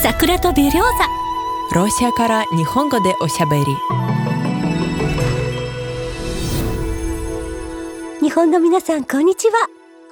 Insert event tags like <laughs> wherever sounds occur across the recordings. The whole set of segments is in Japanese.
桜とベリョーザロシアから日本語でおしゃべり。日本の皆さんこんにちは。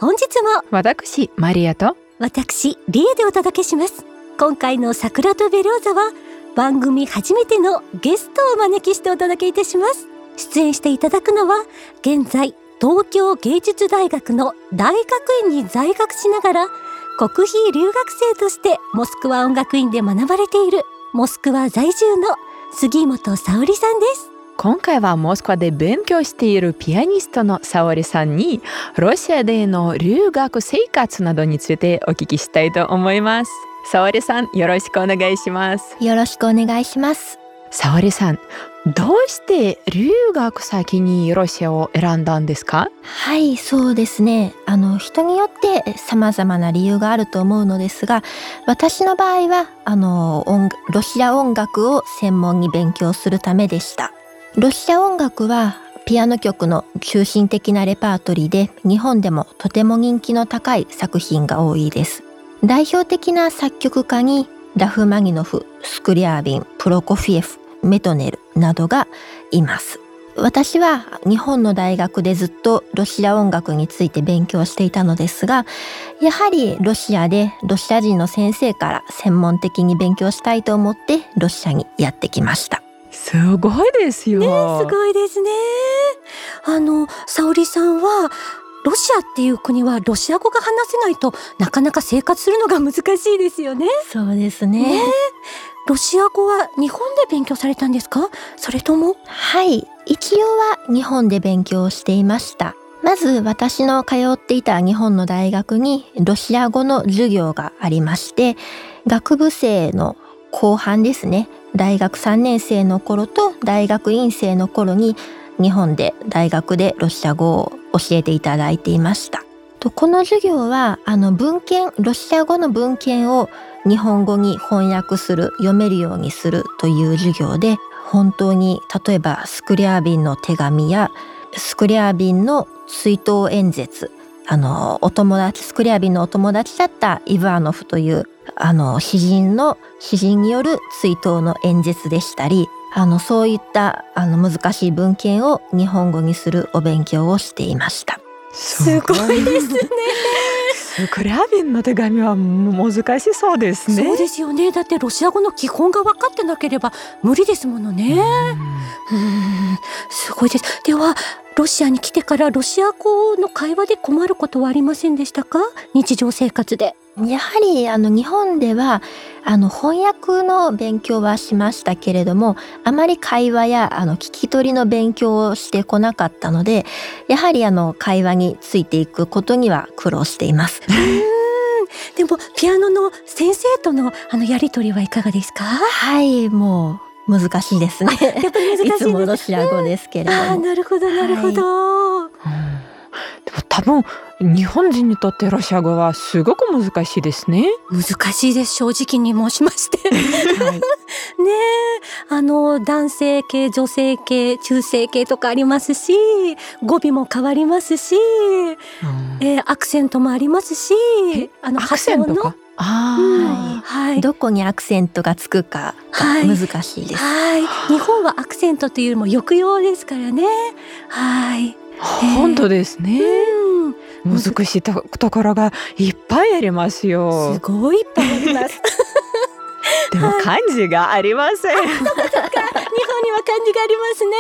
本日も。私マリアと。私リエでお届けします。今回の桜とベリョーザは番組初めてのゲストをお招きしてお届けいたします。出演していただくのは現在東京芸術大学の大学院に在学しながら国費留学生としてモスクワ音楽院で学ばれているモスクワ在住の杉本沙織さんです。今回はモスクワで勉強しているピアニストの沙織さんにロシアでの留学生活などについてお聞きしたいと思います。沙織さんよろしくお願いします。よろしくお願いします。沙織さんどうして留学先にロシアを選んだんですか？はいそうですね。あの人によって様々な理由があると思うのですが私の場合はあのロシア音楽を専門に勉強するためでした。ロシア音楽はピアノ曲の中心的なレパートリーで日本でもとても人気の高い作品が多いです。代表的な作曲家にラフマニノフ、スクリアービン、プロコフィエフ、メトネルなどがいます。私は日本の大学でずっとロシア音楽について勉強していたのですが、やはりロシアでロシア人の先生から専門的に勉強したいと思ってロシアにやってきました。すごいですよ。ね、すごいですね。あの、沙織さんはロシアっていう国はロシア語が話せないとなかなか生活するのが難しいですよね。そうですね。ねロシア語は日本で勉強されたんですか？それとも？はい。一応は日本で勉強していました。まず私の通っていた日本の大学にロシア語の授業がありまして学部生の後半ですね。大学3年生の頃と大学院生の頃に日本で大学でロシア語を教えていただいていました。この授業はあの文献ロシア語の文献を日本語に翻訳する読めるようにするという授業で本当に例えばスクリアービンの手紙やスクリアービンの追悼演説あのお友達スクリアービンのお友達だったイヴァーノフというあの詩人の詩人による追悼の演説でしたりあのそういったあの難しい文献を日本語にするお勉強をしていました。すごいですね。スクリャビンの手紙は難しそうですね。そうですよね。だってロシア語の基本が分かってなければ無理ですものね。うんすごいです。ではロシアに来てからロシア語の会話で困ることはありませんでしたか？日常生活で。やはりあの日本ではあの翻訳の勉強はしましたけれどもあまり会話やあの聞き取りの勉強をしてこなかったのでやはりあの会話についていくことには苦労しています。<laughs> でもピアノの先生とのあのやり取りはいかがですか？はいもう難しいですね。やっぱり難しい <laughs> いつもロシア語ですけれども。あなるほどなるほど。はい多分日本人にとってロシア語はすごく難しいですね。難しいです正直に申しまして。はい、<laughs> ねあの男性系女性系中性系とかありますし語尾も変わりますし、うん、えー、アクセントもありますしあの発音の？あうん、はい、どこにアクセントがつくかが難しいです。はい、日本はアクセントというよりも抑揚ですからね。はい。本当ですね。難しいとところがいっぱいありますよ。すごいいっぱいあります。<laughs> でも漢字がありません。<laughs> 日本には漢字がありますね。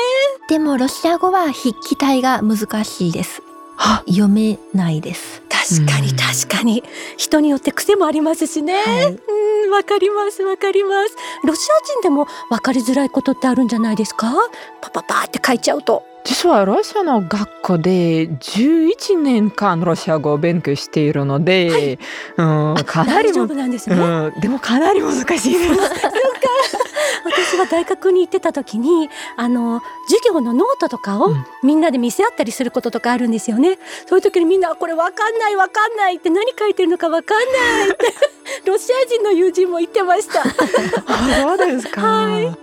でもロシア語は筆記体が難しいです。読めないです。確かに確かに、人によって癖もありますしね。はい、うんわかりますわかります。ロシア人でもわかりづらいことってあるんじゃないですか？パパパって書いちゃうと。実はロシアの学校で11年間ロシア語を勉強しているので、はい、うん、かなりも、ねうん、でもかなり難しいです。私は大学に行ってた時にあの授業のノートとかをみんなで見せ合ったりすることとかあるんですよね。そういう時にみんなこれわかんないわかんないって何書いてるのかわかんないって <laughs> ロシア人の友人も言ってました。<laughs> そうですか。はい。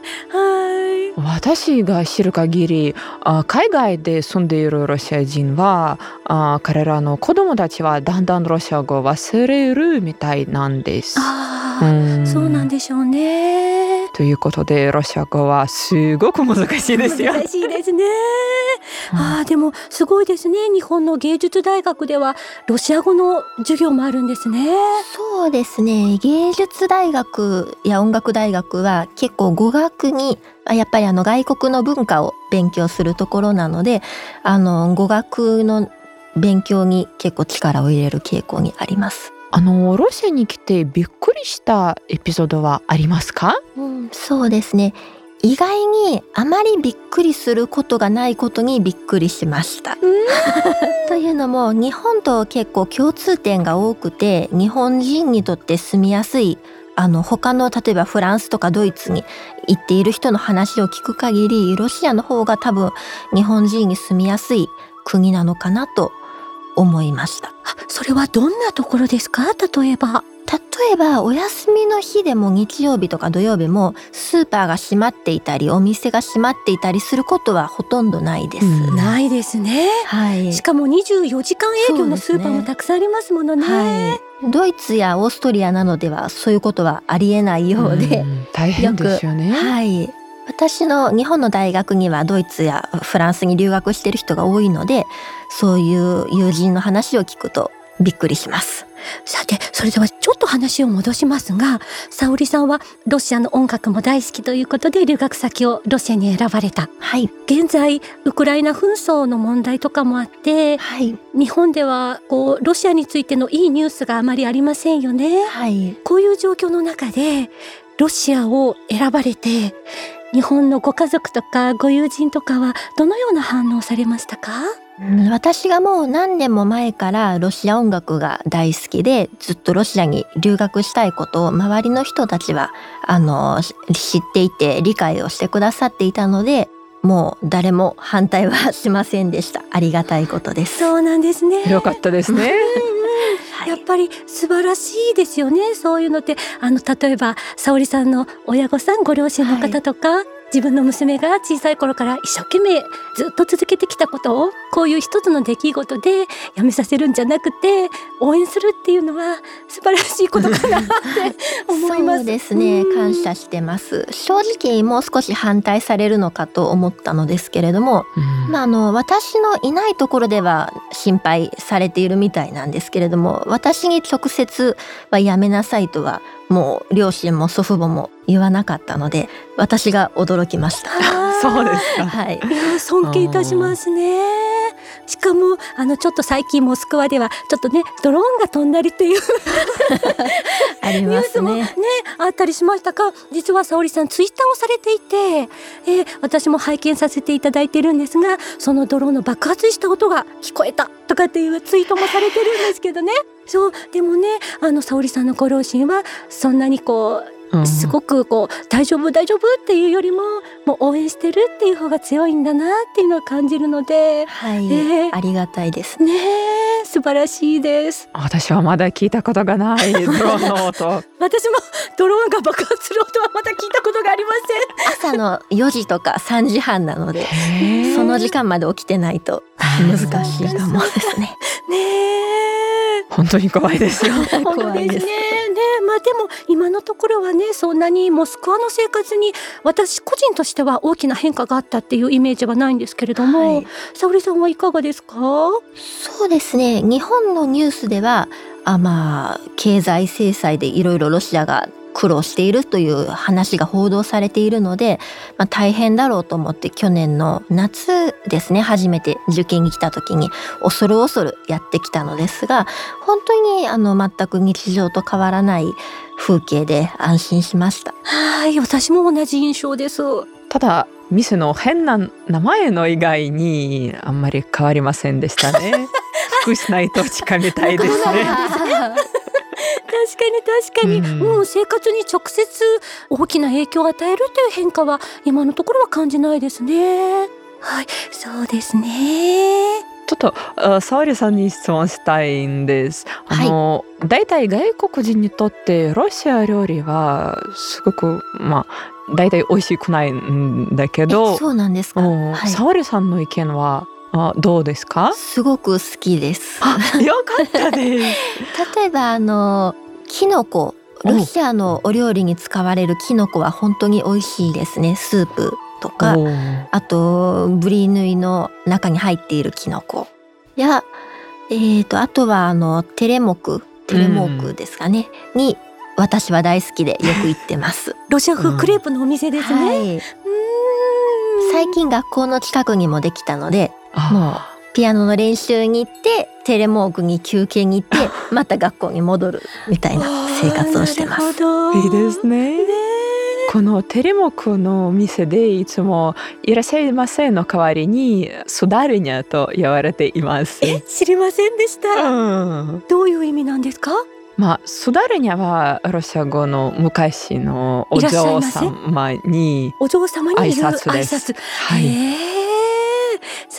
はい。私が知る限りあ海外で住んでいるロシア人はあ彼らの子供たちはだんだんロシア語を忘れるみたいなんです。あああ、そうなんでしょうね。ということでロシア語はすごく難しいですよ。難しいですね。ああでもすごいですね。日本の芸術大学ではロシア語の授業もあるんですね。そうですね。芸術大学や音楽大学は結構語学にやっぱりあの外国の文化を勉強するところなので、あの語学の勉強に結構力を入れる傾向にあります。あのロシアに来てびっくりしたエピソードはありますか、うん、そうですね。意外にあまりびっくりすることがないことにびっくりしました。<laughs> というのも日本と結構共通点が多くて日本人にとって住みやすいあの他の例えばフランスとかドイツに行っている人の話を聞く限りロシアの方が多分日本人に住みやすい国なのかなと思いました。それはどんなところですか？例えば。例えばお休みの日でも日曜日とか土曜日もスーパーが閉まっていたりお店が閉まっていたりすることはほとんどないです、うん、ないですね、はい、しかも24時間営業のスーパーもたくさんありますものね、ねはい、ドイツやオーストリアなどではそういうことはありえないようで、うん、大変ですよね。はい。私の日本の大学にはドイツやフランスに留学してる人が多いのでそういう友人の話を聞くとびっくりします。さてそれではちょっと話を戻しますが沙織さんはロシアの音楽も大好きということで留学先をロシアに選ばれた、はい、現在ウクライナ紛争の問題とかもあって、はい、日本ではこうロシアについてのいいニュースがあまりありませんよね、はい、こういう状況の中でロシアを選ばれて日本のご家族とかご友人とかはどのような反応されましたか？私がもう何年も前からロシア音楽が大好きでずっとロシアに留学したいことを周りの人たちはあの知っていて理解をしてくださっていたのでもう誰も反対はしませんでした。ありがたいことです。そうなんですね。よかったですね。やっぱり素晴らしいですよね。そういうのって。あの例えば沙織さんの親御さんご両親の方とか、はい自分の娘が小さい頃から一生懸命ずっと続けてきたことをこういう一つの出来事でやめさせるんじゃなくて応援するっていうのは素晴らしいことかなって <laughs> 思います。そうですね、感謝してます。正直もう少し反対されるのかと思ったのですけれども、まああの私のいないところでは心配されているみたいなんですけれども、私に直接はやめなさいとはもう両親も祖父母も言わなかったので私が驚きました。<laughs> そうですか。はい。尊敬いたしますね。しかもあのちょっと最近モスクワではちょっとねドローンが飛んだりっていう <laughs> ありますねねあったりしましたか？実は沙織さんツイッターをされていて、えー、私も拝見させていただいてるんですがそのドローンの爆発した音が聞こえたとかっていうツイートもされてるんですけどねそうでもねあの沙織さんのご両親はそんなにこうすごくこう大丈夫大丈夫っていうよりももう応援してるっていう方が強いんだなっていうのを感じるので、はい、えー、ありがたいです。ね素晴らしいです。私はまだ聞いたことがない。<laughs> ドローンの音。私もドローンが爆発する音はまだ聞いたことがありません。朝の4時とか3時半なのでその時間まで起きてないと難しいかもです。ねね本当に怖いですよ。怖いです。ねまあでも今のところはねそんなにモスクワの生活に私個人としては大きな変化があったっていうイメージはないんですけれども、はい、沙織さんはいかがですか？そうですね日本のニュースではあまあ経済制裁でいろいろロシアが苦労しているという話が報道されているので、まあ、大変だろうと思って去年の夏ですね初めて受験に来た時に恐る恐るやってきたのですが本当にあの全く日常と変わらない風景で安心しました。はい私も同じ印象です。ただ店の変な名前の以外にあんまり変わりませんでしたね福祉内と近みたいですね確かに確かに、うん、生活に直接大きな影響を与えるという変化は今のところは感じないですね。はい、そうですね。ちょっと沙織さんに質問したいんです。あの、はい、大体外国人にとってロシア料理はすごくまあ大体美味しくないんだけど、そうなんですか？はい、沙織さんの意見はあどうですか？すごく好きです。よかったです。<laughs> 例えばあのキノコロシアのお料理に使われるキノコは本当に美味しいですね。スープとか、あとブリヌイの中に入っているキノコ。や、えー、とあとはあのテレモク。テレモークですかね、に私は大好きでよく行ってます。<laughs> ロシア風クレープのお店ですね。はい、うーん。最近学校の近くにもできたのであピアノの練習に行ってテレモークに休憩に行ってまた学校に戻るみたいな生活をしてます。いいですね。ねこのテレモクのお店でいつもいらっしゃいませんの代わりにスダルニャと言われています。え知りませんでした。うん、どういう意味なんですか？まあスダルニャはロシア語の昔のお嬢様にお嬢様に挨拶ですはい、へえ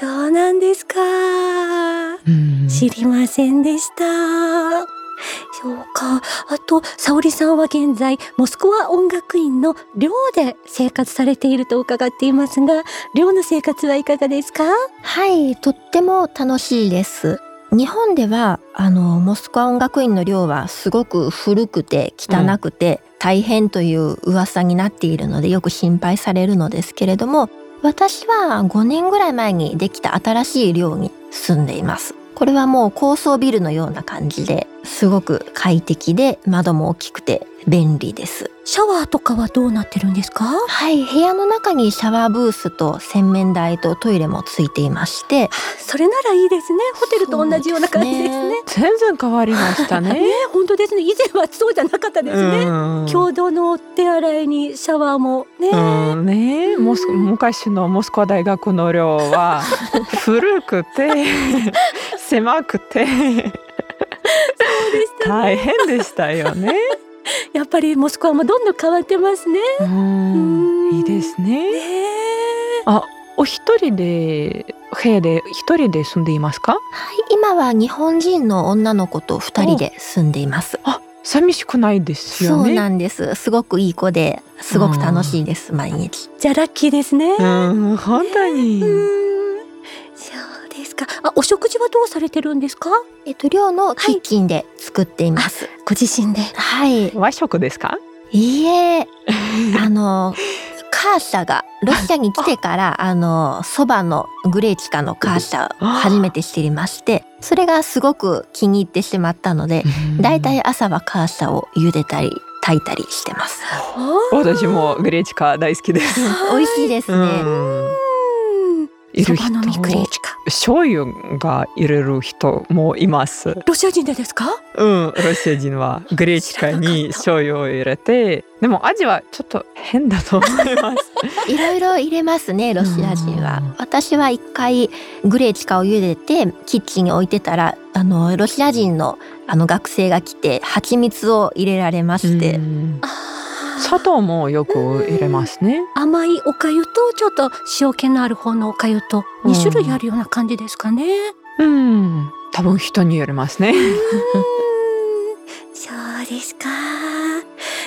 そうなんですか。うん知りませんでした。そうか。あと、沙織さんは現在、モスクワ音楽院の寮で生活されていると伺っていますが、寮の生活はいかがですか？はい、とっても楽しいです。日本ではあのモスクワ音楽院の寮はすごく古くて汚くて大変という噂になっているのでよく心配されるのですけれども私は5年ぐらい前にできた新しい寮に住んでいます。これはもう高層ビルのような感じですごく快適で窓も大きくて便利です。シャワーとかはどうなってるんですか？はい、部屋の中にシャワーブースと洗面台とトイレもついていましてそれならいいですね。ホテルと同じような感じですね。全然変わりましたね。<laughs> ね本当ですね。以前はそうじゃなかったですね。うん共同のお手洗いにシャワーもね。うんね、モス昔のモスクワ大学の寮は <laughs> 古くて <laughs> 狭くて大変でしたよね。やっぱりモスクワもどんどん変わってますね。いいですね。ねあ、お一人で部屋で一人で住んでいますか？はい、今は日本人の女の子と二人で住んでいます。あ、寂しくないですそうよね。なんです。すごくいい子ですごく楽しいです毎日。じゃあラッキーですね。うん、本当に。ですか？あ、お食事はどうされてるんですか？えっと寮のキッチンで作っています。ご自身で。はい。和食ですか？いいえ、<laughs> あのカーシャがロシアに来てからあのそばのグレーチカのカーシャを初めて知りまして、それがすごく気に入ってしまったので、だいたい朝はカーシャを茹でたり炊いたりしてます。私もグレーチカ大好きです。美味しいですね。いる人。醤油が入れる人もいます。ロシア人でですか？うん、ロシア人はグレーチカに醤油を入れて、でも味はちょっと変だと思います。<laughs> いろいろ入れますねロシア人はうん私は一回グレーチカを茹でてキッチンに置いてたらあのロシア人のあの学生が来て蜂蜜を入れられまして、うんあー砂糖もよく入れますね。甘いお粥とちょっと塩気のある方のお粥とうん二種類あるような感じですかね。うん、多分人によりますね。<laughs> そうですか。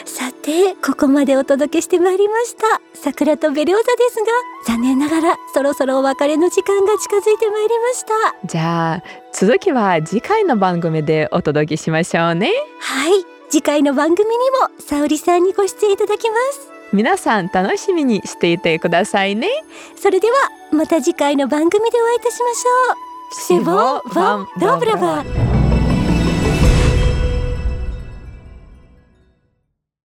さて、ここまでお届けしてまいりました。桜とベレオザですが、残念ながらそろそろお別れの時間が近づいてまいりました。じゃあ続きは次回の番組でお届けしましょうね。はい。次回の番組にも沙織さんにご出演いただきます。皆さん楽しみにしていてくださいね。それでは、また次回の番組でお会いいたしましょう。セボン・ヴァン・ドブラバー。